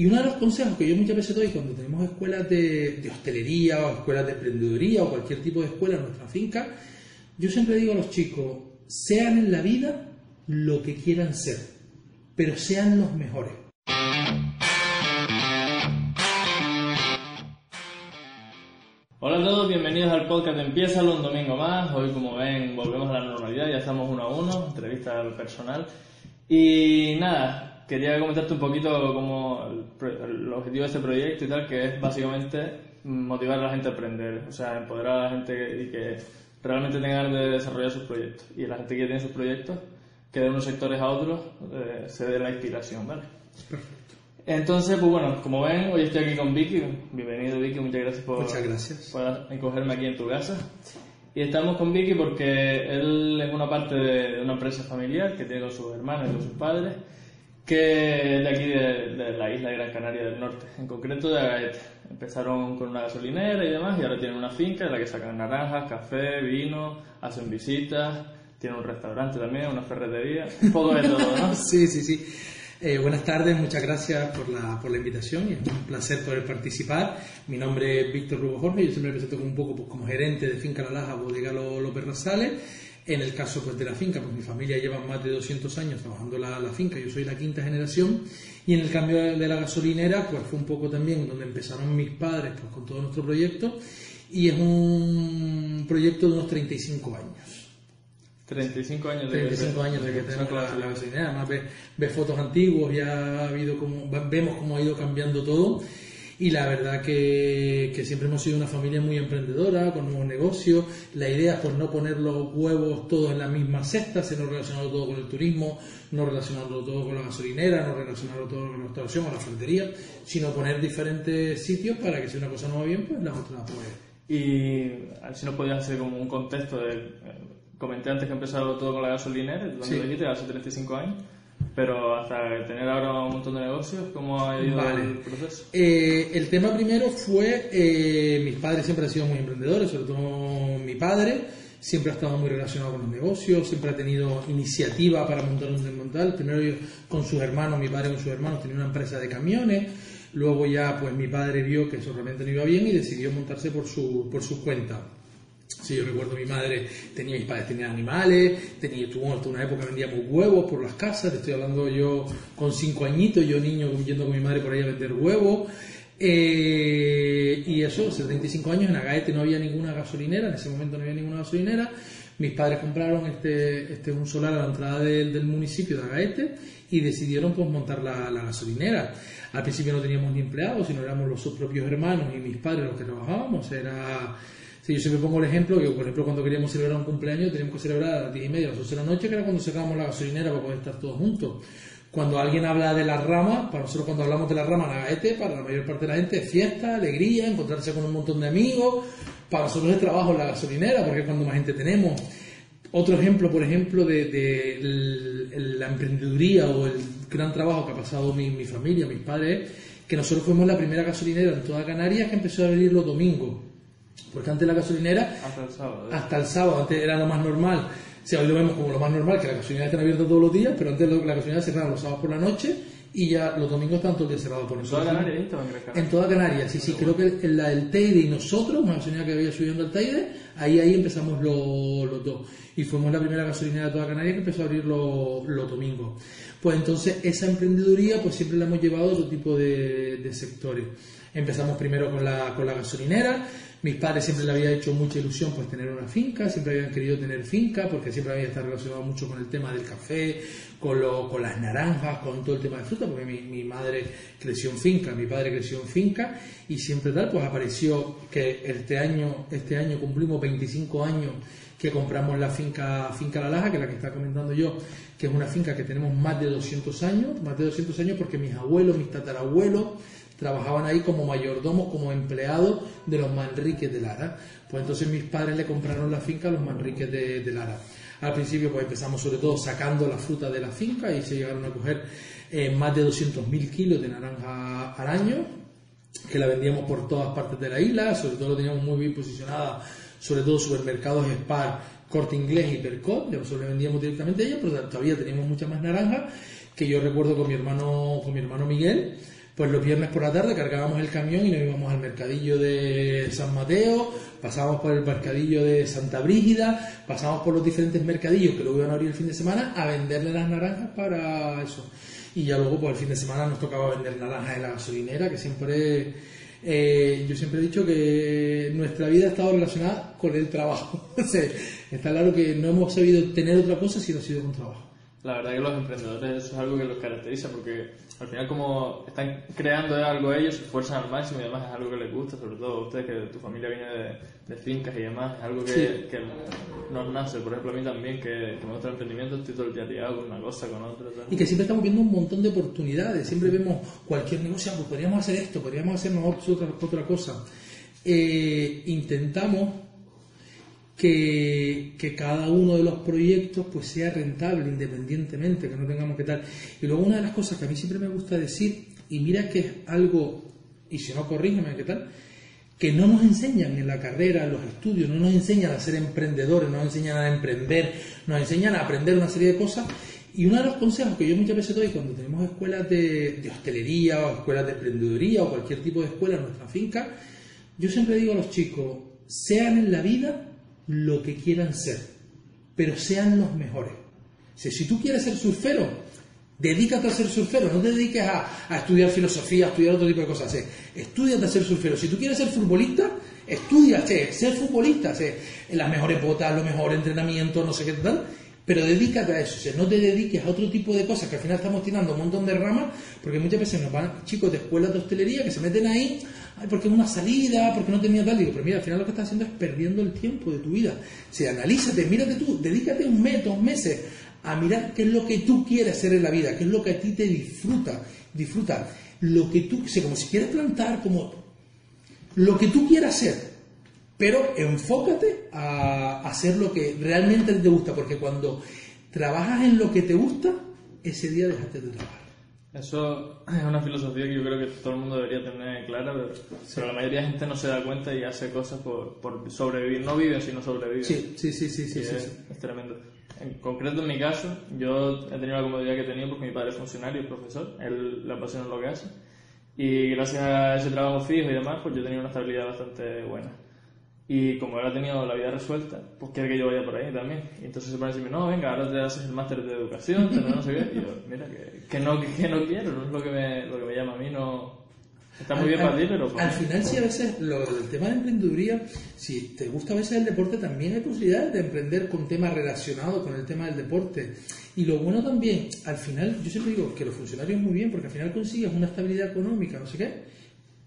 Y uno de los consejos que yo muchas veces doy cuando tenemos escuelas de, de hostelería o escuelas de emprendeduría o cualquier tipo de escuela en nuestra finca, yo siempre digo a los chicos, sean en la vida lo que quieran ser, pero sean los mejores. Hola a todos, bienvenidos al podcast de Empieza un domingo más. Hoy, como ven, volvemos a la normalidad, ya estamos uno a uno, entrevista al personal. Y nada, quería comentarte un poquito como el, objetivo de este proyecto y tal, que es básicamente motivar a la gente a aprender, o sea, empoderar a la gente y que realmente tengan de desarrollar sus proyectos. Y la gente que tiene sus proyectos, que de unos sectores a otros, eh, se dé la inspiración, ¿vale? Perfecto. Entonces, pues bueno, como ven, hoy estoy aquí con Vicky. Bienvenido, Vicky, muchas gracias por, muchas gracias. por acogerme aquí en tu casa. Y estamos con Vicky porque él es una parte de una empresa familiar que tiene con sus hermanos y con sus padres, que de aquí de, la isla de Gran Canaria del Norte, en concreto de Agaete. Empezaron con una gasolinera y demás, y ahora tienen una finca en la que sacan naranjas, café, vino, hacen visitas, tienen un restaurante también, una ferretería, un poco de todo, ¿no? sí, sí, sí. Eh, buenas tardes, muchas gracias por la, por la invitación y es un placer poder participar. Mi nombre es Víctor Rubo Jorge, yo siempre me presento como un poco pues, como gerente de Finca La Laja, Bodega López Rosales. En el caso pues, de la finca, pues mi familia lleva más de 200 años trabajando la, la finca, yo soy la quinta generación. Y en el cambio de, la gasolinera, pues fue un poco también donde empezaron mis padres pues, con todo nuestro proyecto. Y es un proyecto de unos 35 años. 35 años de 35 años de que tenemos la, la, gasolinera. Además, ve, fotos antiguos, ya ha habido como, vemos cómo ha ido cambiando todo. Y la verdad que, que, siempre hemos sido una familia muy emprendedora, con nuevos negocios. La idea es pues, no poner los huevos todos en la misma cesta, sino relacionarlo todo con el turismo, no relacionarlo todo con la gasolinera, no relacionarlo todo con la restauración o la ferretería, sino poner diferentes sitios para que si una cosa no va bien, pues la otra puede. Y si nos podías hacer como un contexto de comenté antes que he empezado todo con la gasolinera, tú sí. dijiste, hace 35 años. Pero hasta tener ahora un montón de negocios, ¿cómo ha ido el proceso? Eh, el tema primero fue, eh, mis padres siempre han sido muy emprendedores, sobre todo mi padre, siempre ha estado muy relacionado con los negocios, siempre ha tenido iniciativa para montar un desmontal. Primero con sus hermanos, mi padre con sus hermanos tenía una empresa de camiones, luego ya pues mi padre vio que eso realmente no iba bien y decidió montarse por su, por su cuenta. Sí, yo recuerdo mi madre, tenía mis padres tenían animales, tenía, tuvo hasta una época vendíamos huevos por las casas, te estoy hablando yo con cinco añitos, yo niño yendo con mi madre por ahí a vender huevos. Eh, y eso, 75 años, en Agaete no había ninguna gasolinera, en ese momento no había ninguna gasolinera. Mis padres compraron este, este un solar a la entrada del, municipio de Agaete y decidieron pues montar la, la, gasolinera. Al principio no teníamos ni empleados, sino éramos los propios hermanos y mis padres los que trabajábamos. Era Yo siempre pongo el ejemplo que, por ejemplo, cuando queríamos celebrar un cumpleaños, teníamos que celebrar a las 10 y media, a las 12 de la noche, que era cuando sacábamos la gasolinera para poder estar todos juntos. Cuando alguien habla de la rama, para nosotros cuando hablamos de la rama Nagaete, para la mayor parte de la gente es fiesta, alegría, encontrarse con un montón de amigos. Para nosotros es trabajo en la gasolinera, porque es cuando más gente tenemos. Otro ejemplo, por ejemplo, de, la emprendeduría o el gran trabajo que ha pasado mi, mi familia, mis padres, que nosotros fuimos la primera gasolinera en toda Canarias que empezó a abrir los domingos. Porque antes la gasolinera. Hasta el sábado. ¿eh? Hasta el sábado, antes era lo más normal. Si hoy lo vemos como lo más normal, que la gasolinera está abierta todos los días, pero antes la gasolinera cerraba los sábados por la noche y ya los domingos están todos los días cerrados por nosotros. ¿En toda Canarias? En toda Canarias, sí, sí. Creo que en la del Teide y nosotros, una gasolinera que había subiendo al Teide, ahí, ahí empezamos los, dos. Y fuimos la primera gasolinera de toda Canarias que empezó a abrir los, los domingos. Pues entonces esa emprendeduría pues siempre la hemos llevado a otro tipo de, de sectores. Empezamos primero con la, con la gasolinera, mis padres siempre le había hecho mucha ilusión pues tener una finca, siempre habían querido tener finca porque siempre había estado relacionado mucho con el tema del café, con, lo, con las naranjas, con todo el tema de fruta, porque mi, madre creció en finca, mi padre creció en finca y siempre tal, pues apareció que este año, este año cumplimos 25 años que compramos la finca, finca La Laja, que es la que está comentando yo, que es una finca que tenemos más de 200 años, más de 200 años porque mis abuelos, mis tatarabuelos, trabajaban ahí como mayordomos, como empleados de los Manriques de Lara. Pues entonces mis padres le compraron la finca a los Manriques de, Lara. Al principio pues empezamos sobre todo sacando la fruta de la finca y se llegaron a coger eh, más de 200.000 kilos de naranja al que la vendíamos por todas partes de la isla, sobre todo lo teníamos muy bien posicionada, sobre todo supermercados Spar, Corte Inglés y Percot, nosotros le vendíamos directamente a ellos, pero todavía teníamos mucha más naranja, que yo recuerdo con mi hermano, con mi hermano Miguel, Pues los viernes por la tarde cargábamos el camión y nos íbamos al mercadillo de San Mateo, pasábamos por el mercadillo de Santa Brígida, pasábamos por los diferentes mercadillos que luego iban a abrir el fin de semana a venderle las naranjas para eso. Y ya luego, pues el fin de semana nos tocaba vender naranjas en la gasolinera, que siempre eh, yo siempre he dicho que nuestra vida ha estado relacionada con el trabajo. está claro que no hemos sabido tener otra cosa si no ha sido con trabajo. La verdad que los emprendedores eso es algo que los caracteriza porque al final como están creando algo ellos, se esfuerzan al máximo y además es algo que les gusta, sobre todo a ustedes que tu familia viene de, fincas y demás, es algo que, nos nace. Por ejemplo, a mí también, que, que me gusta el emprendimiento, estoy todo el día tirado con una cosa, con otra. Y que siempre estamos viendo un montón de oportunidades, siempre vemos cualquier negocio, ah, pues podríamos hacer esto, podríamos hacer otra, otra cosa. Eh, intentamos que, cada uno de los proyectos pues sea rentable independientemente, que no tengamos que tal. Y luego una de las cosas que a mí siempre me gusta decir, y mira que es algo, y si no corrígeme, ¿qué tal? Que no nos enseñan en la carrera, en los estudios, no nos enseñan a ser emprendedores, no nos enseñan a emprender, nos enseñan a aprender una serie de cosas. Y uno de los consejos que yo muchas veces doy cuando tenemos escuelas de, de hostelería o escuelas de emprendeduría o cualquier tipo de escuela en nuestra finca, yo siempre digo a los chicos, sean en la vida lo que quieran ser, pero sean los mejores. si tú quieres ser surfero, dedícate a ser surfero, no te dediques a, estudiar filosofía, a estudiar otro tipo de cosas. Estudiate a ser surfero. Si tú quieres ser futbolista, estudia, ser futbolista, las mejores botas, los mejores entrenamientos, no sé qué tal, pero dedícate a eso, no te dediques a otro tipo de cosas que al final estamos tirando un montón de ramas, porque muchas veces nos van chicos de escuelas de hostelería que se meten ahí ay, porque es una salida, porque no tenía tal. Digo, pero mira, al final lo que estás haciendo es perdiendo el tiempo de tu vida. O sea, analízate, mírate tú, dedícate un mes, dos meses a mirar qué es lo que tú quieres hacer en la vida, qué es lo que a ti te disfruta, disfruta. Lo que tú, o como si quieres plantar, como lo que tú quieras hacer, pero enfócate a hacer lo que realmente te gusta, porque cuando trabajas en lo que te gusta, ese día dejaste de trabajar. Eso es una filosofía que yo creo que todo el mundo debería tener clara, pero, la mayoría de gente no se da cuenta y hace cosas por, por sobrevivir. No viven, sino sobreviven. Sí, sí, sí, sí. sí, es, tremendo. En concreto, en mi caso, yo he tenido la comodidad que he tenido porque mi padre es funcionario, es profesor, él le apasiona lo que hace. Y gracias a ese trabajo fijo y demás, pues yo he tenido una estabilidad bastante buena. Y como él ha tenido la vida resuelta, pues quiere que yo vaya por ahí también. Y entonces se pone a decirme, no, venga, ahora te haces el máster de educación, no sé qué. Y yo, mira, que, que, no, que, no quiero, no es lo que, me, lo que me llama a mí, no... Está muy bien para ti, pero... Al final, sí, a veces, lo, el tema de emprendeduría, si te gusta a veces el deporte, también hay posibilidades de emprender con temas relacionados con el tema del deporte. Y lo bueno también, al final, yo siempre digo que los funcionarios muy bien, porque al final consigues una estabilidad económica, no sé qué,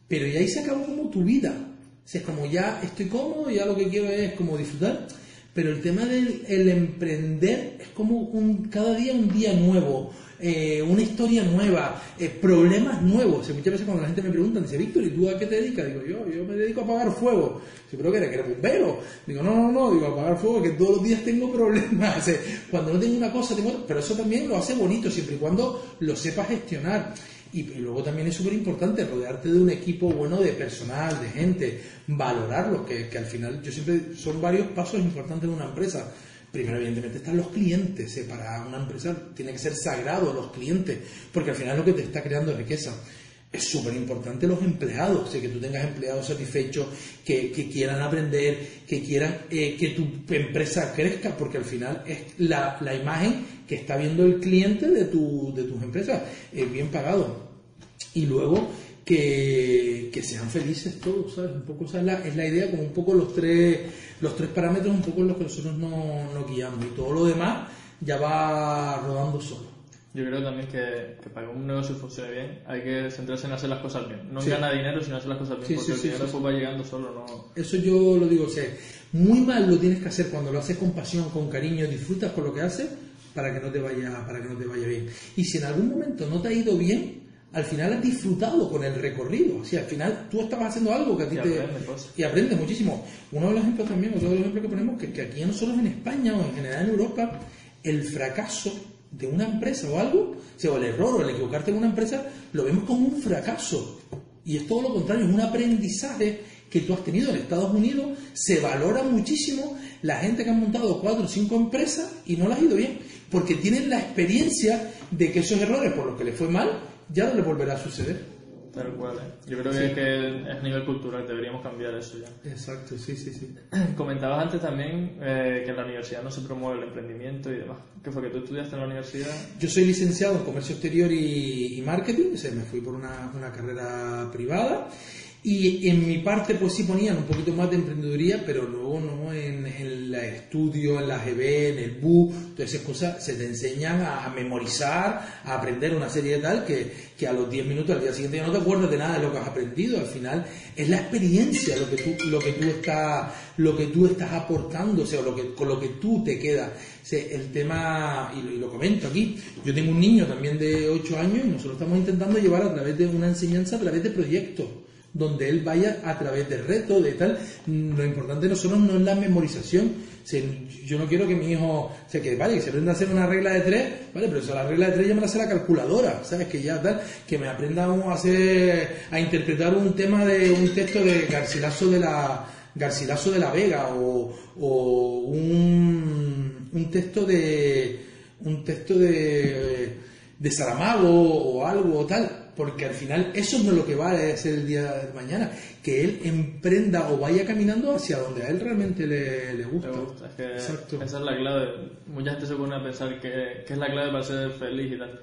pero ya ahí se acabó como tu vida si es como ya estoy cómodo, ya lo que quiero es como disfrutar. Pero el tema del el emprender es como un, cada día un día nuevo, eh, una historia nueva, eh, problemas nuevos. muchas veces cuando la gente me pregunta, dice, Víctor, ¿y tú a qué te dedicas? Digo, yo, yo me dedico a apagar fuego. Si creo que eres, que eres bombero. Digo, no, no, no, digo, apagar fuego, que todos los días tengo problemas. cuando no tengo una cosa, tengo otra. Pero eso también lo hace bonito, siempre y cuando lo sepas gestionar. Y, luego también es súper importante rodearte de un equipo bueno de personal, de gente, valorarlo, que, al final yo siempre son varios pasos importantes en una empresa. Primero, evidentemente, están los clientes. ¿eh? Para una empresa tiene que ser sagrado los clientes, porque al final lo que te está creando es riqueza. Es súper importante los empleados, que tú tengas empleados satisfechos, que, que quieran aprender, que quieran eh, que tu empresa crezca, porque al final es la, la, imagen que está viendo el cliente de, tu, de tus empresas, es bien pagado. Y luego que, que, sean felices todos, ¿sabes? Un poco, es la, es la idea, como un poco los tres, los tres parámetros, un poco los que nosotros nos no guiamos. Y todo lo demás ya va rodando solo. Yo creo también que, que, para que un negocio funcione bien hay que centrarse en hacer las cosas bien. No en ganar dinero, sino hacer las cosas bien, porque el dinero pues va llegando solo. No... Eso yo lo digo, o sea, muy mal lo tienes que hacer cuando lo haces con pasión, con cariño, disfrutas con lo que haces para que no te vaya, para que no te vaya bien. Y si en algún momento no te ha ido bien, al final has disfrutado con el recorrido. O sea, al final tú estabas haciendo algo que a ti te. y aprendes muchísimo. Uno de los ejemplos también, otro de los ejemplos que ponemos, que, que aquí nosotros en España o en general en Europa, el fracaso de una empresa o algo, o, sea, el error o el equivocarte en una empresa, lo vemos como un fracaso. Y es todo lo contrario, es un aprendizaje que tú has tenido en Estados Unidos, se valora muchísimo la gente que ha montado cuatro o cinco empresas y no las ha ido bien, porque tienen la experiencia de que esos errores por los que les fue mal ya no le volverá a suceder. Tal cual. Yo creo que, es que es a nivel cultural, deberíamos cambiar eso ya. Exacto, sí, sí, sí. Comentabas antes también eh, que en la universidad no se promueve el emprendimiento y demás. ¿Qué fue que tú estudiaste en la universidad? Yo soy licenciado en Comercio Exterior y, y Marketing, o sea, me fui por una, una carrera privada y en mi parte pues sí ponían un poquito más de emprendeduría, pero luego no en, el estudio, en la GB, en el BU, todas esas cosas se te enseñan a, memorizar, a aprender una serie de tal que, que a los 10 minutos al día siguiente ya no te acuerdas de nada de lo que has aprendido. Al final es la experiencia lo que tú, lo que tú, estás, lo que tú estás aportando, o sea, lo que, con lo que tú te quedas. el tema, y lo, comento aquí, yo tengo un niño también de 8 años y nosotros estamos intentando llevar a través de una enseñanza, a través de proyectos donde él vaya a través de retos, de tal. Lo importante nosotros no es la memorización. yo no quiero que mi hijo se quede, vale, que se aprenda a hacer una regla de tres, vale, pero eso, la regla de tres ya me la hace la calculadora, ¿sabes? Que ya tal, que me aprenda a hacer, a interpretar un tema de un texto de Garcilaso de la, Garcilaso de la Vega o, o un, un texto de, un texto de, de Saramago o algo o tal porque al final eso no es lo que va a ser el día de mañana, que él emprenda o vaya caminando hacia donde a él realmente le, gusta. Exacto. Esa es la clave. Mucha gente se pone a pensar que, que es la clave para ser feliz y tal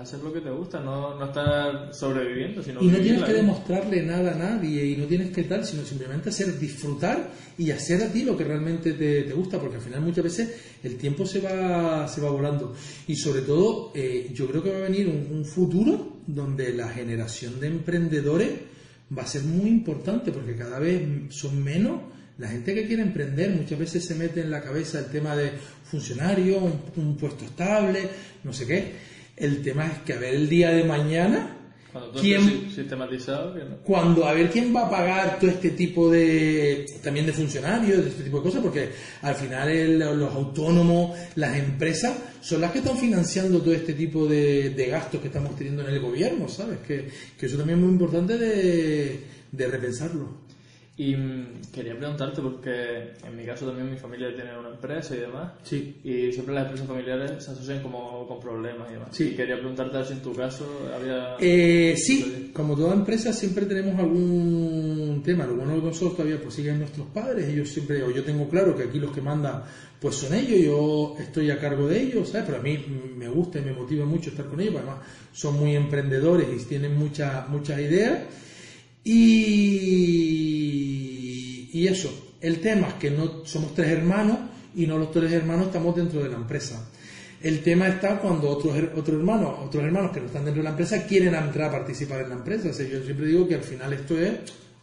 hacer lo que te gusta, no, no estar sobreviviendo, sino Y no tienes que demostrarle nada a nadie y no tienes que tal, sino simplemente hacer disfrutar y hacer a ti lo que realmente te, gusta, porque al final muchas veces el tiempo se va, se va volando. Y sobre todo, eh, yo creo que va a venir un, futuro donde la generación de emprendedores va a ser muy importante, porque cada vez son menos la gente que quiere emprender muchas veces se mete en la cabeza el tema de funcionario, un puesto estable, no sé qué el tema es que a ver el día de mañana. Cuando ¿quién, sistematizado. Cuando a ver quién va a pagar todo este tipo de. también de funcionarios, de este tipo de cosas, porque al final los autónomos, las empresas, son las que están financiando todo este tipo de, gastos que estamos teniendo en el gobierno, ¿sabes? Que, eso también es muy importante de, de repensarlo. Y mm, quería preguntarte, porque en mi caso también mi familia tiene una empresa y demás. Sí. Y siempre las empresas familiares se asocian como con problemas y demás. Sí. Y quería preguntarte si en tu caso había... Eh, sí, como toda empresa siempre tenemos algún tema. Lo bueno de nosotros todavía pues siguen nuestros padres. Ellos siempre, o yo tengo claro que aquí los que mandan pues son ellos. Yo estoy a cargo de ellos, ¿sabes? Pero a mí me gusta y me motiva mucho estar con ellos. Además son muy emprendedores y tienen muchas muchas ideas. Y, eso, el tema es que no somos tres hermanos y no los tres hermanos estamos dentro de la empresa. El tema está cuando otros, otros hermanos, otros hermanos que no están dentro de la empresa quieren entrar a participar en la empresa. yo siempre digo que al final esto es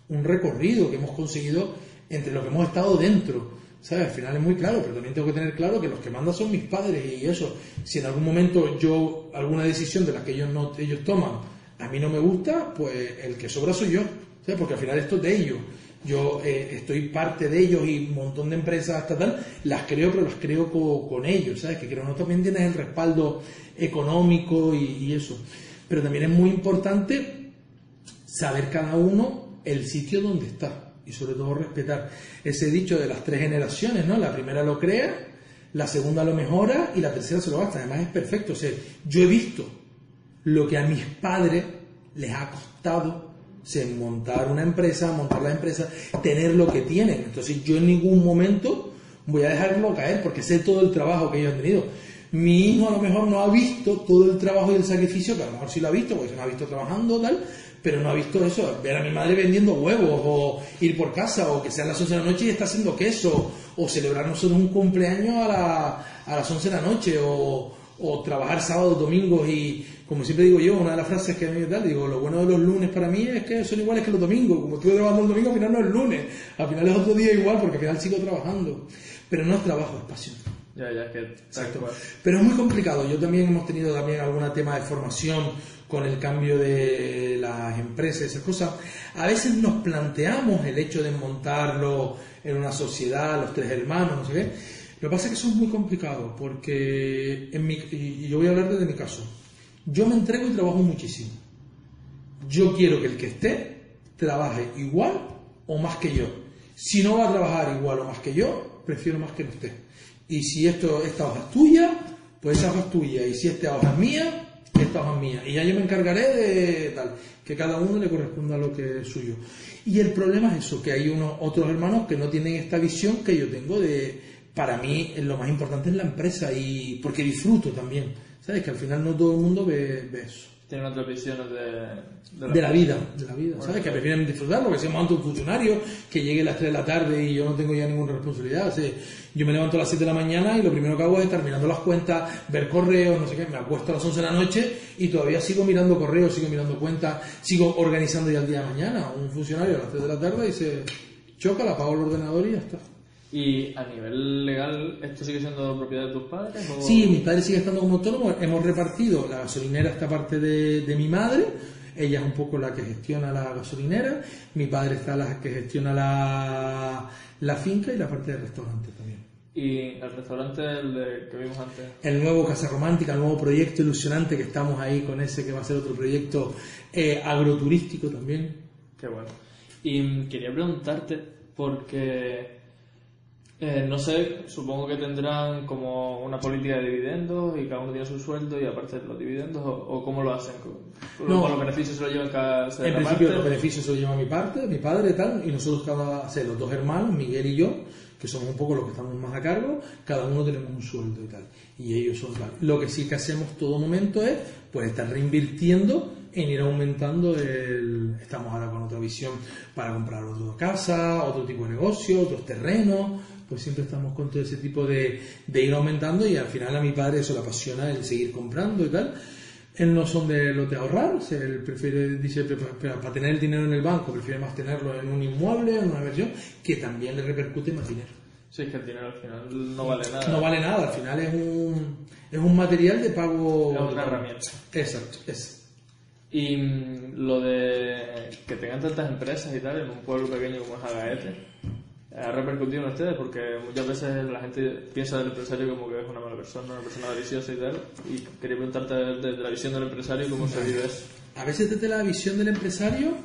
un recorrido que hemos conseguido entre lo que hemos estado dentro. ¿Sabes? Al final es muy claro, pero también tengo que tener claro que los que mandan son mis padres y eso. Si en algún momento yo, alguna decisión de la que ellos, no, ellos toman, a mí no me gusta, pues el que sobra soy yo, porque al final esto es de ellos. Yo eh, estoy parte de ellos y un montón de empresas hasta tal, las creo, pero las creo con, ellos, ¿sabes? Que creo no también tienes el respaldo económico y, eso. Pero también es muy importante saber cada uno el sitio donde está y sobre todo respetar ese dicho de las tres generaciones, ¿no? La primera lo crea, la segunda lo mejora y la tercera se lo gasta. Además es perfecto. O sea, yo he visto lo que a mis padres les ha costado montar una empresa, montar la empresa, tener lo que tienen. Entonces yo en ningún momento voy a dejarlo caer porque sé todo el trabajo que ellos han tenido. Mi hijo a lo mejor no ha visto todo el trabajo y el sacrificio, que a lo mejor sí lo ha visto, porque se me ha visto trabajando tal, pero no ha visto eso, ver a mi madre vendiendo huevos, o ir por casa, o que sea a las 11 de la noche y está haciendo queso, o celebrar un cumpleaños a, la, a las 11 de la noche, o, o trabajar sábados, domingos y, como siempre digo yo, una de las frases que a mí me tal, digo, lo bueno de los lunes para mí es que son iguales que los domingos. Como estoy trabajando el domingo, al final no es lunes, al final es otro día igual porque al final sigo trabajando. Pero no es trabajo, es pasión. Ya, ya, que Exacto. Pero es muy complicado. Yo también hemos tenido también algún tema de formación con el cambio de las empresas, esas cosas. A veces nos planteamos el hecho de montarlo en una sociedad, los tres hermanos, no sé qué lo que pasa es que eso es muy complicado, porque en mi, y yo voy a hablar desde mi caso. Yo me entrego y trabajo muchísimo. Yo quiero que el que esté trabaje igual o más que yo. Si no va a trabajar igual o más que yo, prefiero más que no esté. Y si esto, esta hoja es tuya, pues esa hoja es tuya. Y si esta hoja es mía, esta hoja es mía. Y ya yo me encargaré de tal, que cada uno le corresponda lo que es suyo. Y el problema es eso, que hay unos otros hermanos que no tienen esta visión que yo tengo de, para mí, lo más importante es la empresa y porque disfruto también. ¿Sabes? Que al final no todo el mundo ve, ve eso. Tienen otras visiones de, de, la, vida, de la vida, ¿sabes? Que prefieren disfrutar, porque si monta un funcionario que llegue a las 3 de la tarde y yo no tengo ya ninguna responsabilidad. O yo me levanto a las 7 de la mañana y lo primero que hago es estar mirando las cuentas, ver correos, no sé qué, me acuesto a las 11 de la noche y todavía sigo mirando correos, sigo mirando cuentas, sigo organizando ya el día de mañana. Un funcionario a las 3 de la tarde se choca, la apago el ordenador y ya está. ¿Y a nivel legal esto sigue siendo propiedad de tus padres? Sí, mis padres siguen estando como autónomos. Hemos repartido la gasolinera esta parte de, mi madre. Ella es un poco la que gestiona la gasolinera. Mi padre está la que gestiona la, la finca y la parte del restaurante también. ¿Y el restaurante el que vimos antes? El nuevo Casa Romántica, el nuevo proyecto ilusionante que estamos ahí con ese que va a ser otro proyecto eh, agroturístico también. Qué bueno. Y quería preguntarte, porque eh, no sé, supongo que tendrán como una política de dividendos y cada uno tiene su sueldo y aparte de los dividendos, o, cómo lo hacen. No, los beneficios se lo llevan cada En principio, los beneficios se los lleva mi parte, mi padre, tal, y nosotros, cada, o los dos hermanos, Miguel y yo, que somos un poco los que estamos más a cargo, cada uno tenemos un sueldo y tal. Y ellos son tal. Lo que sí que hacemos todo momento es pues estar reinvirtiendo en ir aumentando el... Estamos ahora con otra visión para comprar otra casa, otro tipo de negocio, otros terrenos pues siempre estamos con todo ese tipo de, de ir aumentando y al final a mi padre eso le apasiona el seguir comprando y tal. Él no son de los de ahorrar, él prefiere, dice, para tener el dinero en el banco, prefiere más tenerlo en un inmueble, en una versión, que también le repercute más dinero. Sí, es que el dinero al final no vale nada. No vale nada, al final es un, es un material de pago. Es una herramienta. Exacto, es. Y mm, lo de que tengan tantas empresas y tal en un pueblo pequeño como es Agaete, ha repercutido en ustedes porque muchas veces la gente piensa del empresario como que es una mala persona, una persona deliciosa y tal. Y quería preguntarte desde la visión del empresario cómo se vive eso. A veces desde la visión del empresario,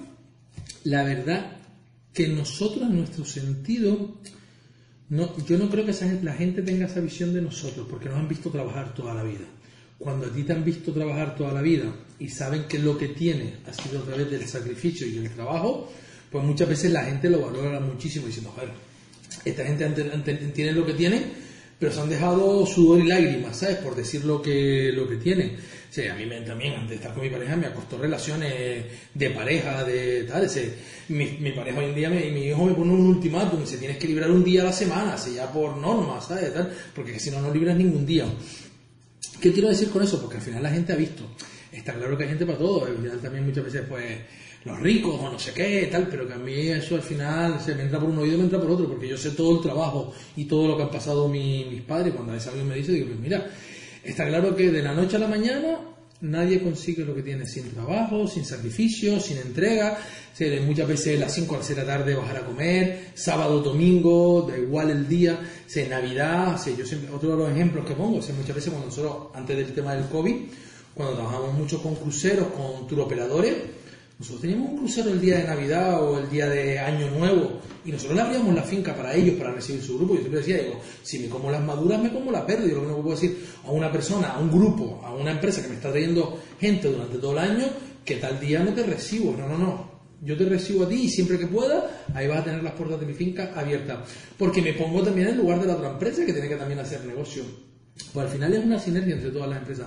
la verdad que nosotros, en nuestro sentido, no, yo no creo que la gente tenga esa visión de nosotros porque nos han visto trabajar toda la vida. Cuando a ti te han visto trabajar toda la vida y saben que lo que tiene ha sido a través del sacrificio y el trabajo, pues muchas veces la gente lo valora muchísimo diciendo, joder, esta gente tiene lo que tiene, pero se han dejado sudor y lágrimas, ¿sabes? Por decir lo que, lo que tienen. Sí, a mí me, también, antes de estar con mi pareja, me acostó relaciones de pareja, de tal. Ese, mi, mi, pareja hoy en día, mi hijo me pone un ultimátum, se tienes que librar un día a la semana, así ya por norma, ¿sabes? Tal, porque si no, no libras ningún día. ¿Qué quiero decir con eso? Porque al final la gente ha visto. Está claro que hay gente para todo. Al final también muchas veces, pues los ricos o no sé qué, tal, pero que a mí eso al final se me entra por un oído y me entra por otro, porque yo sé todo el trabajo y todo lo que han pasado mis padres. Cuando a veces alguien me dice, digo, pues mira, está claro que de la noche a la mañana nadie consigue lo que tiene sin trabajo, sin sacrificio, sin entrega. muchas veces las 5 a las 6 de la tarde bajar a comer, sábado, domingo, da igual el día, se Navidad. yo siempre, otro de los ejemplos que pongo, muchas veces cuando nosotros, antes del tema del COVID, cuando trabajamos mucho con cruceros, con turoperadores, nosotros teníamos un crucero el día de Navidad o el día de Año Nuevo y nosotros le abríamos la finca para ellos, para recibir su grupo. Yo siempre decía, digo, si me como las maduras, me como la pérdida. Lo único que puedo decir a una persona, a un grupo, a una empresa que me está trayendo gente durante todo el año, que tal día no te recibo. No, no, no. Yo te recibo a ti y siempre que pueda, ahí vas a tener las puertas de mi finca abiertas. Porque me pongo también en lugar de la otra empresa que tiene que también hacer negocio. Pues al final es una sinergia entre todas las empresas.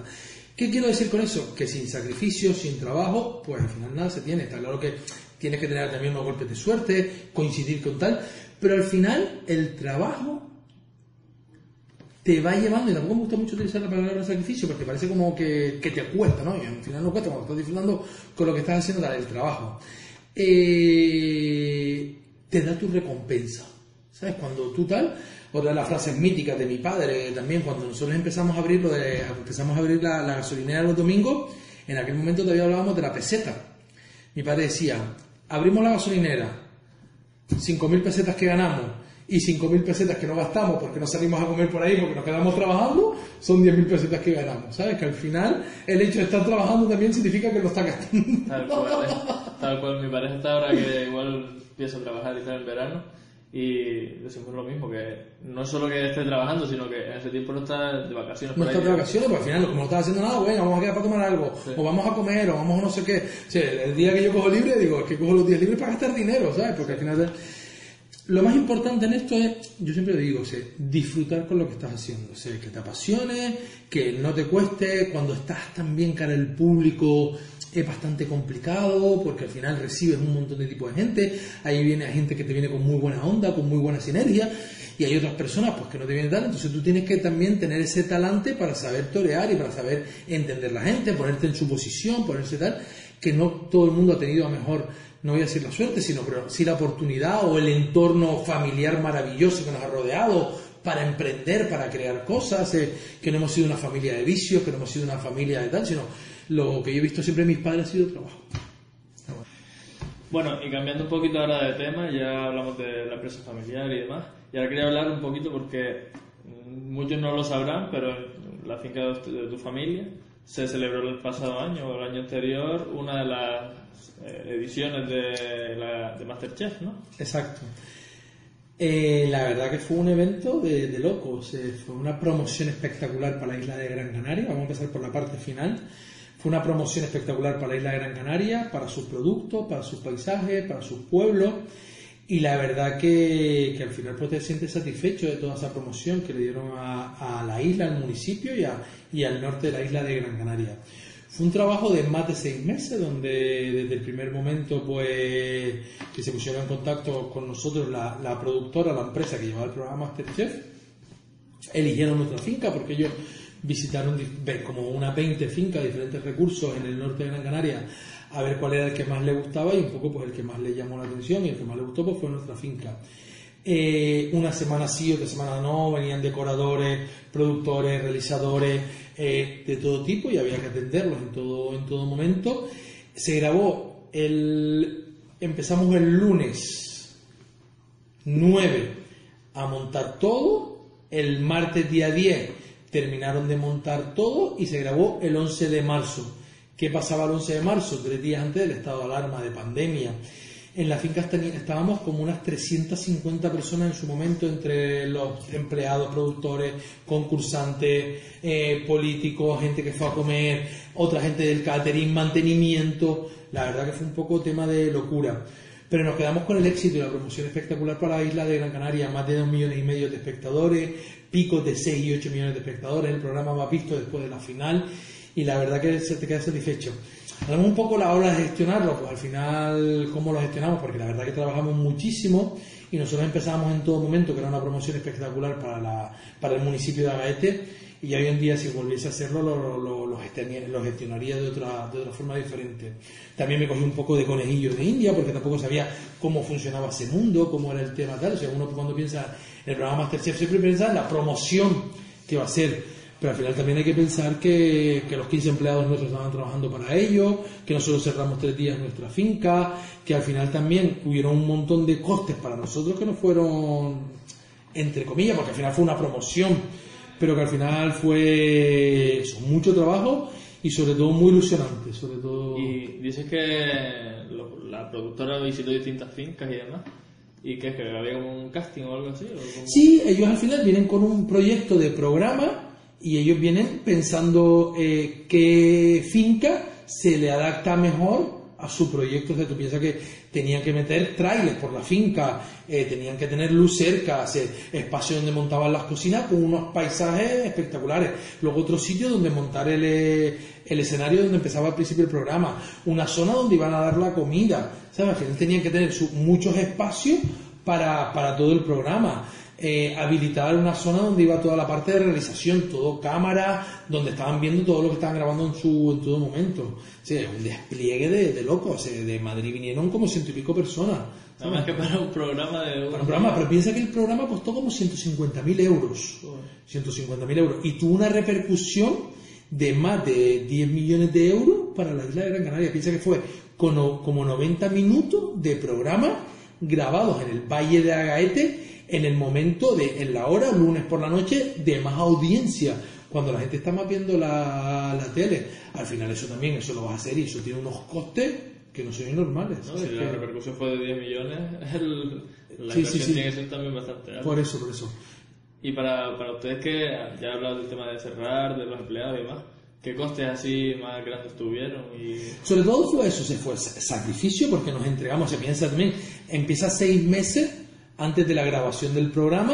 ¿Qué quiero decir con eso? Que sin sacrificio, sin trabajo, pues al final nada se tiene. Está claro que tienes que tener también unos golpes de suerte, coincidir con tal, pero al final el trabajo te va llevando, y tampoco me gusta mucho utilizar la palabra sacrificio porque parece como que, te cuesta, ¿no? Y al final no cuesta cuando estás disfrutando con lo que estás haciendo, el trabajo. Eh, te da tu recompensa. ¿Sabes? Cuando tú tal, otra de las frases míticas de mi padre también, cuando nosotros empezamos a abrir, de, empezamos a abrir la, gasolinera los domingos, en aquel momento todavía hablábamos de la peseta. Mi padre decía, abrimos la gasolinera, 5.000 pesetas que ganamos y 5.000 pesetas que no gastamos porque no salimos a comer por ahí porque nos quedamos trabajando, son 10.000 pesetas que ganamos. ¿Sabes? Que al final el hecho de estar trabajando también significa que lo está gastando. Tal cual, ¿eh? tal cual. Mi pareja está ahora que igual empieza a trabajar y tal en verano y decimos lo mismo, que no solo que esté trabajando, sino que en ese tiempo no está de vacaciones. No está de vacaciones, porque al final, como no estás haciendo nada, bueno, vamos a quedar para tomar algo, o vamos a comer, o vamos a no sé qué. O sea, el día que yo cojo libre, digo, es que cojo los días libres para gastar dinero, ¿sabes? Porque al final... Lo más importante en esto es, yo siempre digo, o sea, disfrutar con lo que estás haciendo, o sea, que te apasione, que no te cueste, cuando estás también cara al público, es bastante complicado porque al final recibes un montón de tipos de gente, ahí viene gente que te viene con muy buena onda, con muy buena sinergia y hay otras personas pues que no te vienen tal, entonces tú tienes que también tener ese talante para saber torear y para saber entender la gente, ponerte en su posición, ponerse tal, que no todo el mundo ha tenido a mejor no voy a decir la suerte, sino pero sí la oportunidad o el entorno familiar maravilloso que nos ha rodeado para emprender, para crear cosas, eh, que no hemos sido una familia de vicios, que no hemos sido una familia de tal, sino lo que yo he visto siempre en mis padres ha sido trabajo. Bueno, y cambiando un poquito ahora de tema, ya hablamos de la empresa familiar y demás, y ahora quería hablar un poquito porque muchos no lo sabrán, pero en la finca de tu familia se celebró el pasado año o el año anterior una de las eh, ediciones de, la, de Masterchef, ¿no? Exacto. Eh, la verdad que fue un evento de, de locos, eh, fue una promoción espectacular para la isla de Gran Canaria, vamos a empezar por la parte final. Fue una promoción espectacular para la isla de Gran Canaria, para sus productos, para sus paisajes, para sus pueblos. Y la verdad que, al final pues te sientes satisfecho de toda esa promoción que le dieron a, la isla, al municipio y, al norte de la isla de Gran Canaria. Fue un trabajo de más de seis meses, donde desde el primer momento, pues, que se pusieron en contacto con nosotros la, la productora, la empresa que llevaba el programa Masterchef, eligieron nuestra finca porque ellos visitaron como unas 20 fincas, diferentes recursos en el norte de Gran Canaria, a ver cuál era el que más le gustaba y un poco pues el que más le llamó la atención y el que más le gustó pues fue nuestra finca. Eh, una semana sí, otra semana no, venían decoradores, productores, realizadores eh, de todo tipo y había que atenderlos en todo, en todo momento. Se grabó el. Empezamos el lunes 9 a montar todo, el martes día 10 terminaron de montar todo y se grabó el 11 de marzo. ¿Qué pasaba el 11 de marzo? Tres días antes del estado de alarma de pandemia. En la finca estábamos como unas 350 personas en su momento, entre los empleados, productores, concursantes, eh, políticos, gente que fue a comer, otra gente del catering, mantenimiento. La verdad que fue un poco tema de locura. Pero nos quedamos con el éxito y la promoción espectacular para la isla de Gran Canaria, más de 2 millones y medio de espectadores, picos de 6 y 8 millones de espectadores, el programa más visto después de la final y la verdad que se te queda satisfecho. Hablamos un poco la hora de gestionarlo, pues al final cómo lo gestionamos, porque la verdad que trabajamos muchísimo y nosotros empezamos en todo momento, que era una promoción espectacular para, la, para el municipio de Agaete, y hoy en día si volviese a hacerlo lo, lo, lo, gestionaría de otra, de otra forma diferente. También me cogí un poco de conejillo de India, porque tampoco sabía cómo funcionaba ese mundo, cómo era el tema tal. O sea, uno cuando piensa en el programa Masterchef siempre piensa en la promoción que va a ser pero al final también hay que pensar que, los 15 empleados nuestros estaban trabajando para ello, que nosotros cerramos tres días nuestra finca, que al final también hubieron un montón de costes para nosotros que no fueron, entre comillas, porque al final fue una promoción, pero que al final fue mucho trabajo y sobre todo muy ilusionante. Sobre todo... Y dices que la productora visitó distintas fincas y demás. ¿Y qué es que había como un casting o algo así? Sí, ellos al final vienen con un proyecto de programa y ellos vienen pensando eh, qué finca se le adapta mejor a su proyecto. O sea, tú piensas que tenían que meter trailers por la finca, eh, tenían que tener luz cerca, espacio donde montaban las cocinas con unos paisajes espectaculares. Luego otro sitio donde montar el, eh, el escenario donde empezaba al principio el programa, una zona donde iban a dar la comida. ¿Sabes? Al tenían que tener muchos espacios para, para todo el programa eh, habilitar una zona donde iba toda la parte de realización, todo cámara, donde estaban viendo todo lo que estaban grabando en, su, en todo momento. O un despliegue de, de locos. de Madrid vinieron como ciento y pico personas. Además que para un programa de... Para un programa, pero piensa que el programa costó como 150.000 euros. 150.000 euros. Y tuvo una repercusión de más de 10 millones de euros para la isla de Gran Canaria. Piensa que fue como 90 minutos de programa grabados en el Valle de Agaete en el momento de, en la hora, lunes por la noche, de más audiencia, cuando la gente está más viendo la, la tele. Al final eso también, eso lo vas a hacer y eso tiene unos costes que no son normales. ¿no? Si Que- la repercusión fue de 10 millones, el, la Sí, sí, inversión sí. tiene que ser también bastante alta. Por eso, por eso. Y para, para ustedes que ya he hablado del tema de cerrar, de los empleados y demás, ¿qué costes así más grandes tuvieron? Y Sobre todo fue eso, se fue sacrificio porque nos entregamos, se piensa también, empieza seis meses antes de la grabación del programa,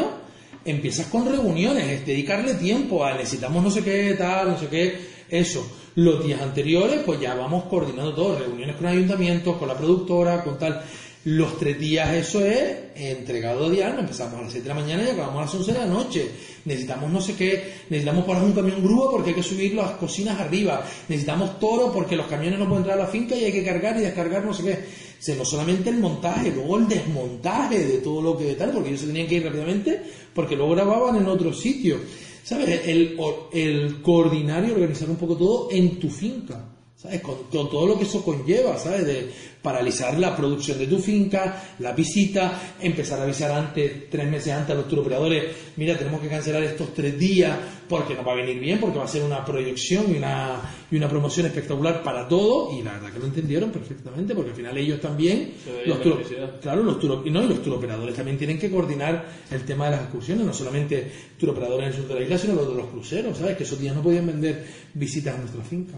empiezas con reuniones, es dedicarle tiempo a necesitamos no sé qué, tal, no sé qué, eso. Los días anteriores, pues ya vamos coordinando todo, reuniones con ayuntamientos, con la productora, con tal. Los tres días, eso es entregado diario, empezamos a las 7 de la mañana y acabamos a las 11 de la noche. Necesitamos no sé qué, necesitamos poner un camión grúa porque hay que subir las cocinas arriba. Necesitamos toro porque los camiones no pueden entrar a la finca y hay que cargar y descargar no sé qué. Sea, no solamente el montaje, luego el desmontaje de todo lo que tal, porque ellos se tenían que ir rápidamente porque luego grababan en otro sitio. ¿Sabes? El, el coordinar y organizar un poco todo en tu finca. ¿Sabes? Con, con todo lo que eso conlleva, ¿sabes? De paralizar la producción de tu finca, la visita, empezar a avisar antes, tres meses antes a los turoperadores, mira, tenemos que cancelar estos tres días porque no va a venir bien, porque va a ser una proyección y una, y una promoción espectacular para todo, y la verdad que lo entendieron perfectamente, porque al final ellos también, los turo- claro, los turo- no, y los turoperadores también tienen que coordinar el tema de las excursiones, no solamente turoperadores en el sur de la isla, sino los de los cruceros, ¿sabes? Que esos días no podían vender visitas a nuestra finca.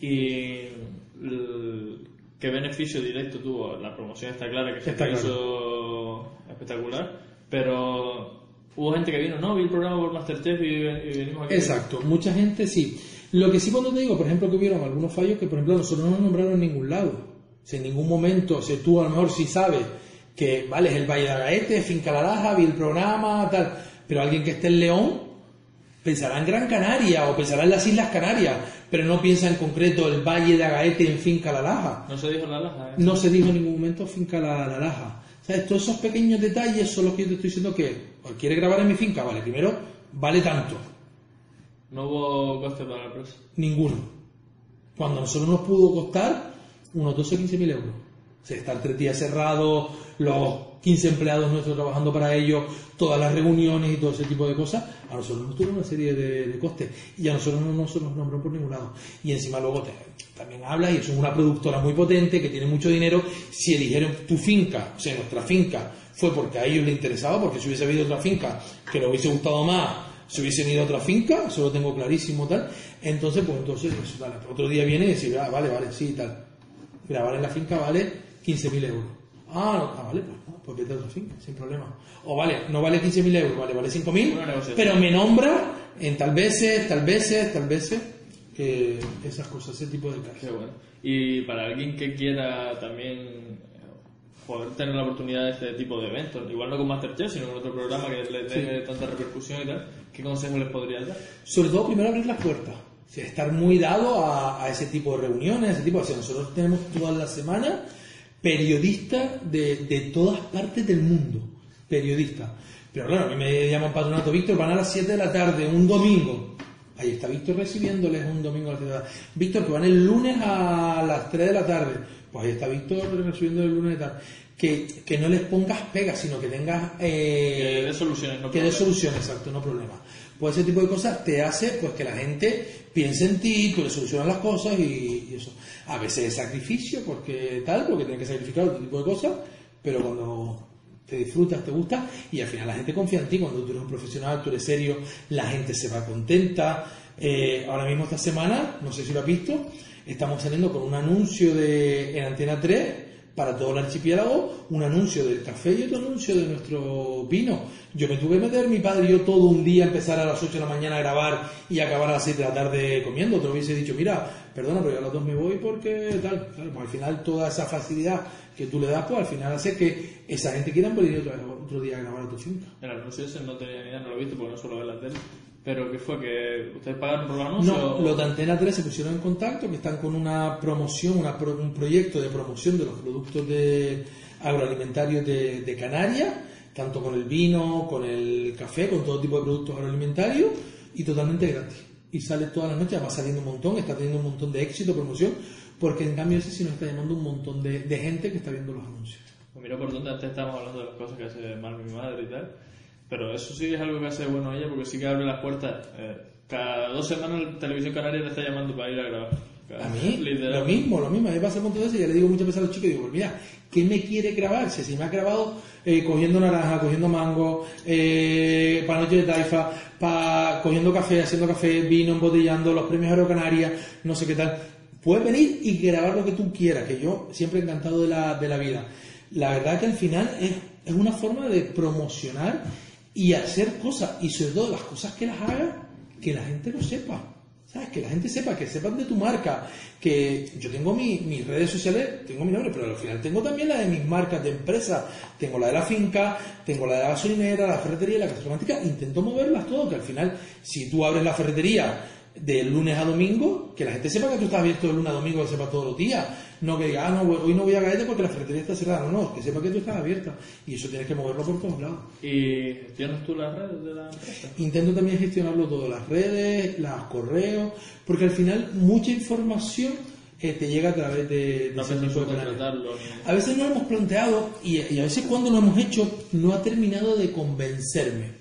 Y el- qué beneficio directo tuvo. La promoción está clara que se Está hizo espectacular, pero hubo gente que vino, no, vi el programa por Masterchef y, y venimos aquí. Exacto, mucha gente sí. Lo que sí cuando te digo, por ejemplo, que hubieron algunos fallos que, por ejemplo, nosotros no nos nombraron en ningún lado. Si en ningún momento, si tú a lo mejor sí sabes que, vale, es el Valle de Agaete, Finca La Laja, vi el programa, tal, pero alguien que esté en León pensará en Gran Canaria o pensará en las Islas Canarias, pero no piensa en concreto el Valle de Agaete en Finca La Laja. No se dijo la laja, ¿eh? No se dijo en ningún momento finca la, la laja. ¿Sabes? Todos esos pequeños detalles son los que yo te estoy diciendo que, pues, ¿quiere grabar en mi finca? Vale, primero, vale tanto. No hubo coste para la empresa. Ninguno. Cuando a nosotros nos pudo costar unos 12 o 15 mil euros. O sea, estar tres días cerrados, los 15 empleados nuestros trabajando para ellos, todas las reuniones y todo ese tipo de cosas, a nosotros nos tuvo una serie de, costes y a nosotros no nos nombró por ningún lado. Y encima luego también habla y es una productora muy potente que tiene mucho dinero. Si eligieron tu finca, o sea, nuestra finca, fue porque a ellos les interesaba, porque si hubiese habido otra finca que les hubiese gustado más, se hubiesen ido a otra finca, eso lo tengo clarísimo tal. Entonces, pues entonces, tal. otro día viene y decir, ah, vale, vale, sí, tal. Grabar en la finca vale 15.000 euros. Ah, no, ah, vale, pues, no, pues vete a otra finca, sin problema. O vale, no vale 15.000 euros, vale, vale 5.000, Una negociación. pero me nombra en tal veces, tal veces, tal veces, eh, esas cosas, ese tipo de Qué casos. bueno. Y para alguien que quiera también eh, poder tener la oportunidad de este tipo de eventos, igual no con Masterchef, sino con otro programa que le dé tanta repercusión y tal, ¿qué consejos les podrías dar? Sobre todo, primero abrir las puertas. O sea, estar muy dado a, a ese tipo de reuniones, a ese tipo. O sea, nosotros tenemos todas las semanas periodistas de, de todas partes del mundo. Periodistas. Pero claro, a mí me llaman patronato, Víctor, van a las 7 de la tarde, un domingo. Ahí está Víctor recibiéndoles un domingo a las 7 de la tarde. Víctor, que van el lunes a las 3 de la tarde. Pues ahí está Víctor recibiendo el lunes de tarde. Que, que no les pongas pegas, sino que tengas... eh, Que dé soluciones, no que dé problemas. solución, exacto, no problema. Pues ese tipo de cosas te hace pues que la gente piense en ti, tú le solucionas las cosas y, y eso. A veces es sacrificio, porque tal, porque tienes que sacrificar otro tipo de cosas, pero cuando te disfrutas, te gusta y al final la gente confía en ti, cuando tú eres un profesional, tú eres serio, la gente se va contenta. Eh, ahora mismo esta semana, no sé si lo has visto, estamos saliendo con un anuncio de, en Antena 3 para todo el archipiélago un anuncio del café y otro anuncio de nuestro vino. Yo me tuve que meter, mi padre y yo todo un día, empezar a las 8 de la mañana a grabar y acabar a las 7 de la tarde comiendo. Otro hubiese dicho, mira, perdona, pero yo a las 2 me voy porque tal. Claro, pues al final toda esa facilidad que tú le das, pues al final hace que esa gente quiera venir otro, día a grabar a tu. El anuncio ese no tenía ni idea, no lo he visto porque no suelo ver la tele. Pero ¿qué fue? ¿Que ustedes pagaron por los anuncios? No, los de Antena 3 se pusieron en contacto, que están con una promoción, una pro- un proyecto de promoción de los productos de agroalimentarios de, de Canarias, tanto con el vino, con el café, con todo tipo de productos agroalimentarios, y totalmente gratis. Y sale todas las noches, va saliendo un montón, está teniendo un montón de éxito, promoción, porque en cambio ese sí nos está llamando un montón de, de gente que está viendo los anuncios. Pues mira por dónde antes estábamos hablando de las cosas que hace mal mi madre y tal. Pero eso sí es algo que hace bueno ella porque sí que abre las puertas. Eh, cada dos semanas la televisión canaria le está llamando para ir a grabar. A mí, lo mismo, lo mismo. A mí pasa un montón de veces y ya le digo muchas veces a los chicos, digo, pues mira, ¿qué me quiere grabar? Si, si me ha grabado eh, cogiendo naranja, cogiendo mango, eh, para noche de taifa, pa, cogiendo café, haciendo café, vino, embotellando, los premios Aero Canarias, no sé qué tal. Puedes venir y grabar lo que tú quieras, que yo siempre he encantado de la, de la vida. La verdad que al final es, es una forma de promocionar y hacer cosas, y sobre todo las cosas que las hagas, que la gente lo sepa. ¿Sabes? Que la gente sepa, que sepan de tu marca. Que yo tengo mi- mis redes sociales, tengo mi nombre, pero al final tengo también la de mis marcas de empresa. Tengo la de la finca, tengo la de la gasolinera, la ferretería, la casa romántica. Intento moverlas todo, que al final, si tú abres la ferretería de lunes a domingo, que la gente sepa que tú estás abierto de lunes a domingo, que sepa todos los días. No que diga, ah, no, hoy no voy a caerte porque la ferretería está cerrada. No, no, que sepa que tú estás abierta. Y eso tienes que moverlo por todos lados. ¿Y gestionas tú las redes de la empresa? Intento también gestionarlo todo, las redes, los correos, porque al final mucha información eh, te llega a través de, de No. A veces no lo hemos planteado y, y a veces cuando lo hemos hecho no ha terminado de convencerme.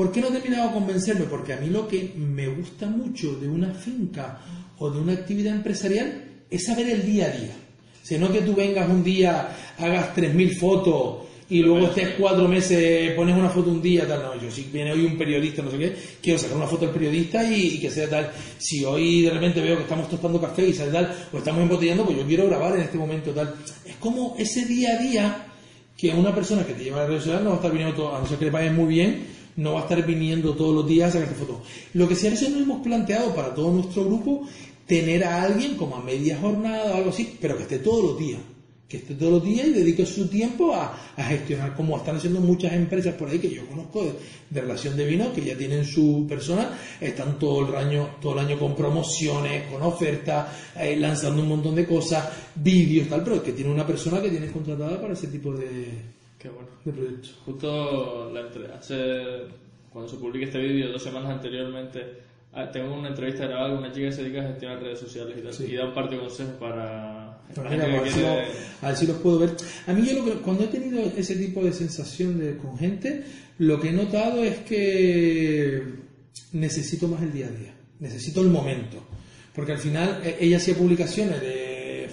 ¿Por qué no ha terminado de convencerme? Porque a mí lo que me gusta mucho de una finca o de una actividad empresarial es saber el día a día. O sea, no que tú vengas un día, hagas 3.000 fotos y luego estés cuatro meses, pones una foto un día, tal. No, yo si viene hoy un periodista, no sé qué, quiero sacar una foto del periodista y, y que sea tal. Si hoy de repente veo que estamos tostando café y sale tal, o estamos embotellando, pues yo quiero grabar en este momento tal. Es como ese día a día que una persona que te lleva a la red social no va a estar viniendo, todo, a no ser que le paguen muy bien, no va a estar viniendo todos los días a sacarte fotos. Lo que sí a veces nos hemos planteado para todo nuestro grupo, tener a alguien como a media jornada o algo así, pero que esté todos los días. Que esté todos los días y dedique su tiempo a, gestionar, como están haciendo muchas empresas por ahí que yo conozco de, de relación de vino, que ya tienen su persona, están todo el año, todo el año con promociones, con ofertas, eh, lanzando un montón de cosas, vídeos, tal, pero que tiene una persona que tienes contratada para ese tipo de, Qué bueno. de. Justo la entre- hace, cuando se publique este vídeo, dos semanas anteriormente, ah, tengo una entrevista grabada con una chica que se dedica a gestionar redes sociales y, tal, Sí. y da un par de consejos para mira, a, ver si quiere... lo- a ver si los puedo ver. A mí yo lo que, cuando he tenido ese tipo de sensación de, con gente, lo que he notado es que necesito más el día a día, necesito el momento. Porque al final eh, ella hacía publicaciones de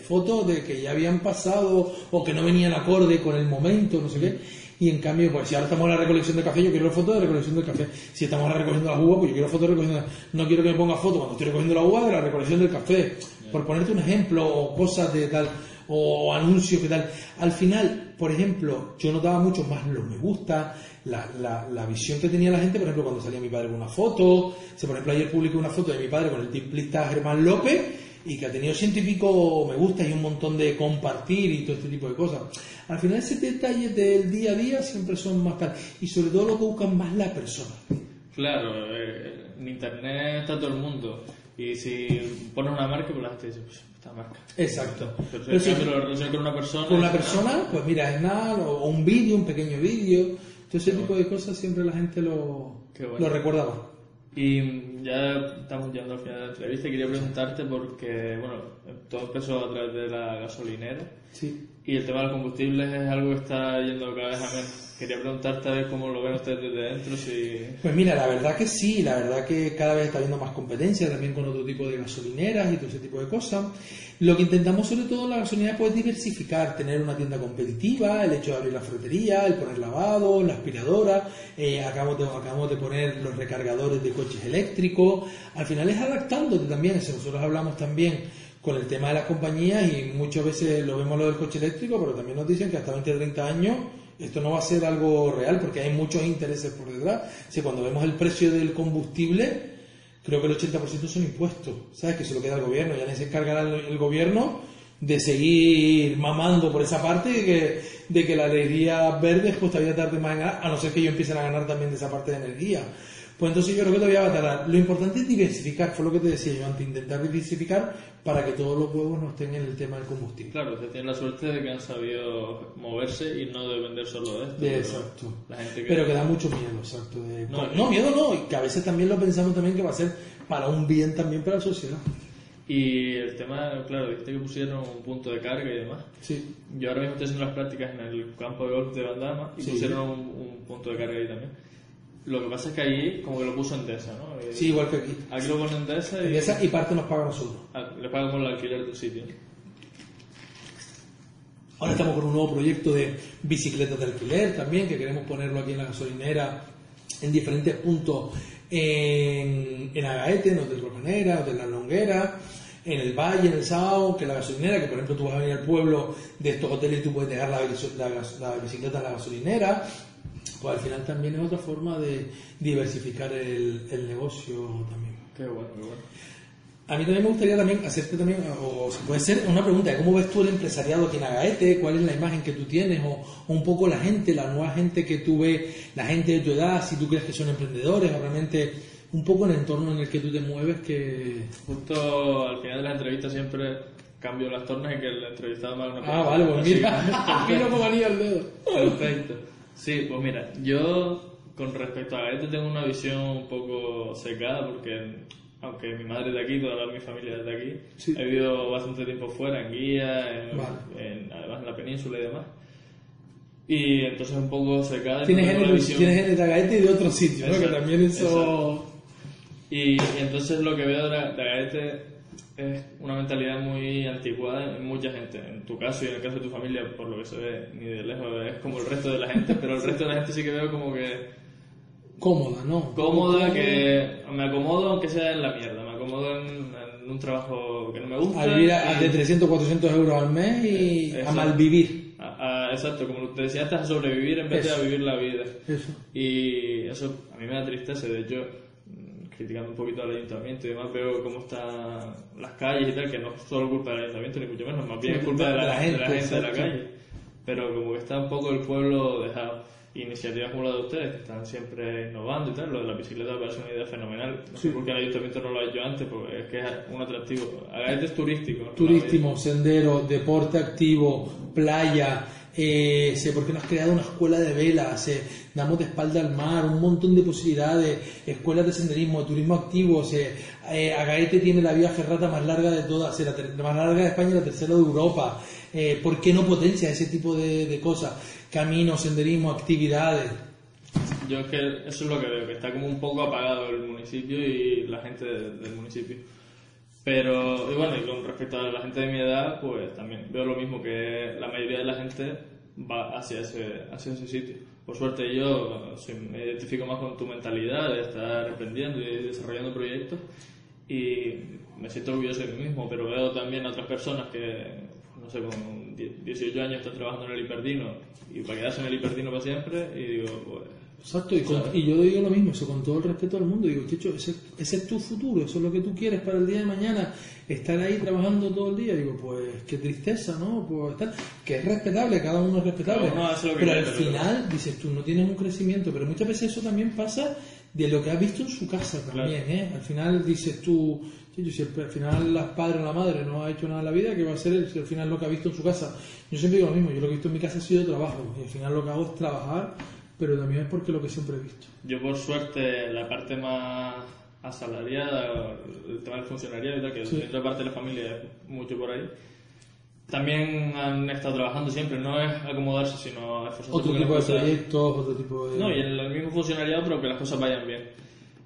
fotos de que ya habían pasado o que no venían acorde con el momento, no sé qué. Y en cambio, pues si ahora estamos en la recolección de café, yo quiero fotos de recolección del café. Si estamos ahora recogiendo la uva, pues yo quiero fotos de recogiendo. No quiero que me ponga fotos cuando estoy recogiendo la uva de la recolección del café. Por ponerte un ejemplo, o cosas de tal, o anuncios que tal. Al final, por ejemplo, yo notaba mucho más los me gusta, la, la, la visión que tenía la gente, por ejemplo, cuando salía mi padre con una foto. Si, por ejemplo, ayer publiqué una foto de mi padre con el tiplista Germán López y que ha tenido pico me gusta y un montón de compartir y todo este tipo de cosas. Al final ese detalle del día a día siempre son más tal y sobre todo lo que buscan más la persona. Claro, eh, en internet está todo el mundo. Y si pones una marca, pues la gente dice, pues esta marca. Exacto. Pero si Pero si- lo relacionas con una persona... con una persona, pues mira, es nada, o un vídeo, un pequeño vídeo, todo ese tipo de cosas siempre la gente lo, bueno. lo recuerdaba. Y ya estamos llegando al final de la entrevista y quería preguntarte porque, bueno, todo empezó a través de la gasolinera Sí. Y el tema de los es algo que está yendo cada vez a menos. Quería preguntarte a ver cómo lo ven ustedes desde dentro, si... Pues mira, la verdad que sí, la verdad que cada vez está habiendo más competencia también con otro tipo de gasolineras y todo ese tipo de cosas. Lo que intentamos sobre todo en la gasolinera pues, es diversificar, tener una tienda competitiva, el hecho de abrir la ferretería, el poner lavado, la aspiradora, eh, acabamos, de, acabamos de poner los recargadores de coches eléctricos. Al final es adaptándote también, eso nosotros hablamos también con el tema de las compañías y muchas veces lo vemos lo del coche eléctrico, pero también nos dicen que hasta 20 o 30 años esto no va a ser algo real porque hay muchos intereses por detrás. O cuando vemos el precio del combustible, creo que el 80% son impuestos, ¿sabes? Que se lo queda al gobierno, ya se encargará el, el gobierno de seguir mamando por esa parte de que, de que la energía verde pues todavía tarde más en ganar, a no ser que ellos empiecen a ganar también de esa parte de energía. Pues entonces yo creo que todavía va a tardar. Lo importante es diversificar, fue lo que te decía yo antes, intentar diversificar para que todos los huevos no estén en el tema del combustible. Claro, que tienen la suerte de que han sabido moverse y no depender solo de esto. De- exacto. La gente que... Pero que da mucho miedo, exacto. de- No, no, miedo no, y que a veces también lo pensamos también que va a ser para un bien también para la sociedad. Y el tema, claro, dijiste que pusieron un punto de carga y demás. Sí, Yo ahora mismo estoy haciendo las prácticas en el campo de golf de Bandama y Sí. pusieron un, un punto de carga ahí también. Lo que pasa es que allí como que lo puso Endesa, ¿no? Eh, sí igual que aquí. Aquí lo pone Endesa y... Y, parte nos paga a nosotros. Ah, le pagas por el alquiler del sitio. Ahora estamos con un nuevo proyecto de bicicletas de alquiler también, que queremos ponerlo aquí en la gasolinera en diferentes puntos en, en Agaete, en Hotel Rocanera, Hotel La Longuera, en el Valle, en el Sao, que la gasolinera, que por ejemplo tú vas a venir al pueblo de estos hoteles y tú puedes dejar la, la, la bicicleta en la gasolinera, pues al final también es otra forma de diversificar el, el negocio también. Qué bueno, qué bueno. A mí también me gustaría también hacerte también, o si puede ser una pregunta, de cómo ves tú el empresariado aquí en Agaete, cuál es la imagen que tú tienes, o, o, un poco la gente, la nueva gente que tú ves, la gente de tu edad, si tú crees que son emprendedores, o realmente un poco el entorno en el que tú te mueves que... Justo al final de la entrevista siempre cambio las tornas y que el entrevistado me haga una Ah, vale, pues mira, mira cómo anilla el dedo. Perfecto. Sí, pues mira, yo con respecto a Agaete tengo una visión un poco secada porque aunque mi madre es de aquí, toda mi familia es de aquí, Sí. he vivido bastante tiempo fuera, en Guía, en, Vale. en- además en la península y demás. Y entonces un poco secada. Tienes genes de Agaete y de otros sitios, ¿no? Que también eso... Y, y entonces lo que veo de, Agaete es una mentalidad muy anticuada en mucha gente. En tu caso y en el caso de tu familia, por lo que se ve, ni de lejos es como el resto de la gente, pero el resto de la gente sí que veo como que Cómoda, ¿no? cómoda, que me acomodo aunque sea en la mierda, me acomodo en, en un trabajo que no me gusta. A vivir a, de 300, 400 euros al mes y a malvivir. a- a- exacto, como te decía, estás a sobrevivir en vez de Eso. a vivir la vida. Eso. Y eso a mí me da tristeza, de hecho, criticando un poquito al ayuntamiento y demás, veo cómo están las calles y tal, que no es solo culpa del ayuntamiento, ni mucho menos, más bien Sí, es culpa de la, de la de la gente, gente de la calle. Pero como que está un poco el pueblo dejado. Iniciativas como la de ustedes, que están siempre innovando y tal, lo de la bicicleta me parece una idea fenomenal. No sé por qué el ayuntamiento no lo ha hecho antes, porque es que es un atractivo. Agaete es turístico. ¿no? Turístico, sendero, deporte activo, playa. Eh, sé por qué no has creado una escuela de velas, eh, damos de espalda al mar, un montón de posibilidades, escuelas de senderismo, turismo activo, eh, Agaete tiene la vía ferrata más larga de todas, la, más larga de España y la tercera de Europa, eh, ¿por qué no potencia ese tipo de, de cosas? Caminos, senderismo, actividades. Yo es que eso es lo que veo, que está como un poco apagado el municipio y la gente de- del municipio. Pero, y bueno, y con respecto a la gente de mi edad, pues también veo lo mismo que la mayoría de la gente va hacia ese, hacia ese sitio. Por suerte yo me identifico más con tu mentalidad de estar emprendiendo y desarrollando proyectos y me siento orgulloso de mí mismo, pero veo también a otras personas que, no sé, con 10 18 años están trabajando en el Hiperdino y para quedarse en el Hiperdino para siempre y digo, pues Exacto, y, con- y yo digo lo mismo, eso con todo el respeto al mundo, digo, chicho, ese, ese es tu futuro, eso es lo que tú quieres para el día de mañana, estar ahí trabajando todo el día, digo, pues qué tristeza, ¿no? Pues estar, que es respetable, cada uno es respetable, pero al pero- final dices tú, no tienes un crecimiento, pero muchas veces eso también pasa de lo que has visto en su casa también, ¿eh? Al final dices tú, chicho, si al final las padres o la madre no ha hecho nada en la vida, ¿qué va a hacer él si al final lo que ha visto en su casa? Yo siempre digo lo mismo, yo lo que he visto en mi casa ha sido trabajo, y al final lo que hago es trabajar, pero también es porque lo que siempre he visto. Yo por suerte la parte más asalariada, el tema del funcionariado y tal, que Sí. otra parte de la familia es mucho por ahí, también han estado trabajando siempre, no es acomodarse, sino esforzarse Otro tipo de proyectos, otro tipo de... No, y en el mismo funcionariado, pero que las cosas vayan bien.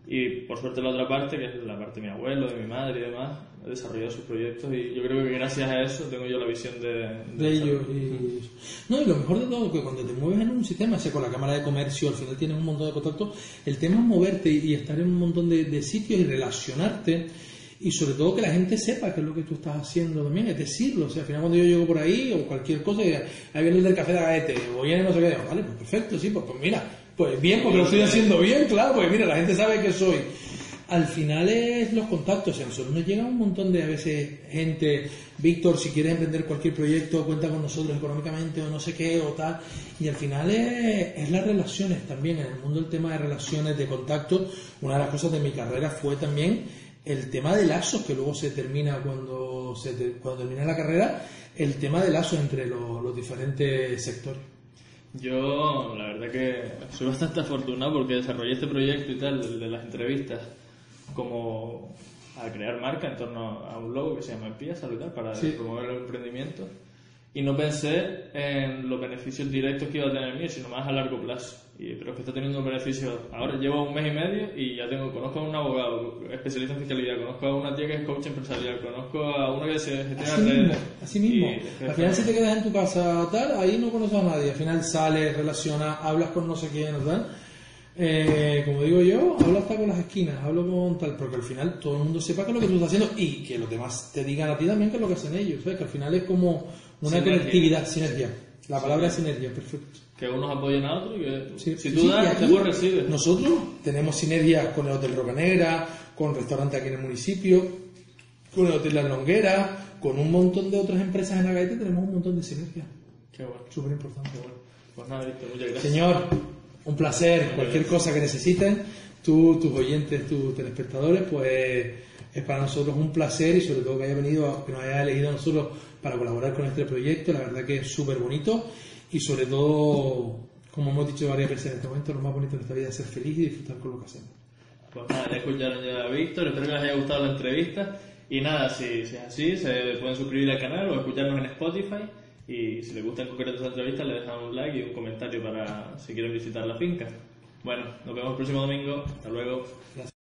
Y por suerte la otra parte, que es la parte de mi abuelo, de mi madre y demás, ha desarrollado sus proyectos y yo creo que gracias a eso tengo yo la visión de, de ellos y... No, y lo mejor de todo, que cuando te mueves en un sistema, sea con la Cámara de Comercio, al final tienes un montón de contactos, el tema es moverte y, estar en un montón de, de sitios y relacionarte y sobre todo que la gente sepa qué es lo que tú estás haciendo también, es decirlo, o sea, al final cuando yo llego por ahí o cualquier cosa, ahí viene el del café de Gaete, o viene no sé qué, digo, vale, pues perfecto, sí, pues, pues mira, pues bien, porque lo estoy haciendo bien, claro, pues mira, la gente sabe que soy. Al final es los contactos, a nosotros nos llega un montón de a veces gente, Víctor, si quieres emprender cualquier proyecto, cuenta con nosotros económicamente o no sé qué o tal, y al final es, es las relaciones también, en el mundo el tema de relaciones, de contacto, una de las cosas de mi carrera fue también el tema de lazos, que luego se termina cuando, se cuando termina la carrera, el tema de lazos entre los diferentes sectores. Yo, la verdad que soy bastante afortunado porque desarrollé este proyecto y tal, el de las entrevistas, como a crear marca en torno a un logo que se llama Empía Saludar para Sí. promover el emprendimiento. y no pensé en los beneficios directos que iba a tener mío, sino más a largo plazo. Y, pero es que está teniendo un beneficio. Ahora llevo un mes y medio y ya tengo, conozco a un abogado especialista en fiscalidad, conozco a una tía que es coach empresarial, conozco a una que se gestiona Así mismo, redes. así mismo. Y- Al final si te quedas en tu casa tal, ahí no conoces a nadie. Al final sales, relacionas, hablas con no sé quién, tal. Eh, como digo yo, hablo hasta con las esquinas, hablo con tal, porque al final todo el mundo sepa que es lo que tú estás haciendo y que los demás te digan a ti también que es lo que hacen ellos. ¿sabes? Que al final es como una Sinergia. conectividad, sinergia. La palabra es sinergia, perfecto. Que unos apoyen a otros y que Sí, si tú sí, das, después recibes. Nosotros tenemos sinergias con el Hotel Roca Negra, con restaurantes aquí en el municipio, con el Hotel La Longuera, con un montón de otras empresas en Agaete, tenemos un montón de sinergias. Qué bueno. Súper importante. Pues nada, Víctor, muchas gracias. Señor, un placer. Cualquier cosa que necesiten, tú, tus oyentes, tus telespectadores, pues es para nosotros un placer y sobre todo que haya venido, que nos haya elegido a nosotros para colaborar con este proyecto. La verdad que es súper bonito y sobre todo, como hemos dicho varias veces en este momento, lo más bonito de esta vida es ser feliz y disfrutar con lo que hacemos. Pues nada, ya escucharon ya a Víctor, espero que les haya gustado la entrevista. Y nada, si, si es así, se pueden suscribir al canal o escucharnos en Spotify. Y si les gusta en concreto esta entrevista, le dejan un like y un comentario para si quieren visitar la finca. Bueno, nos vemos el próximo domingo. Hasta luego. Gracias.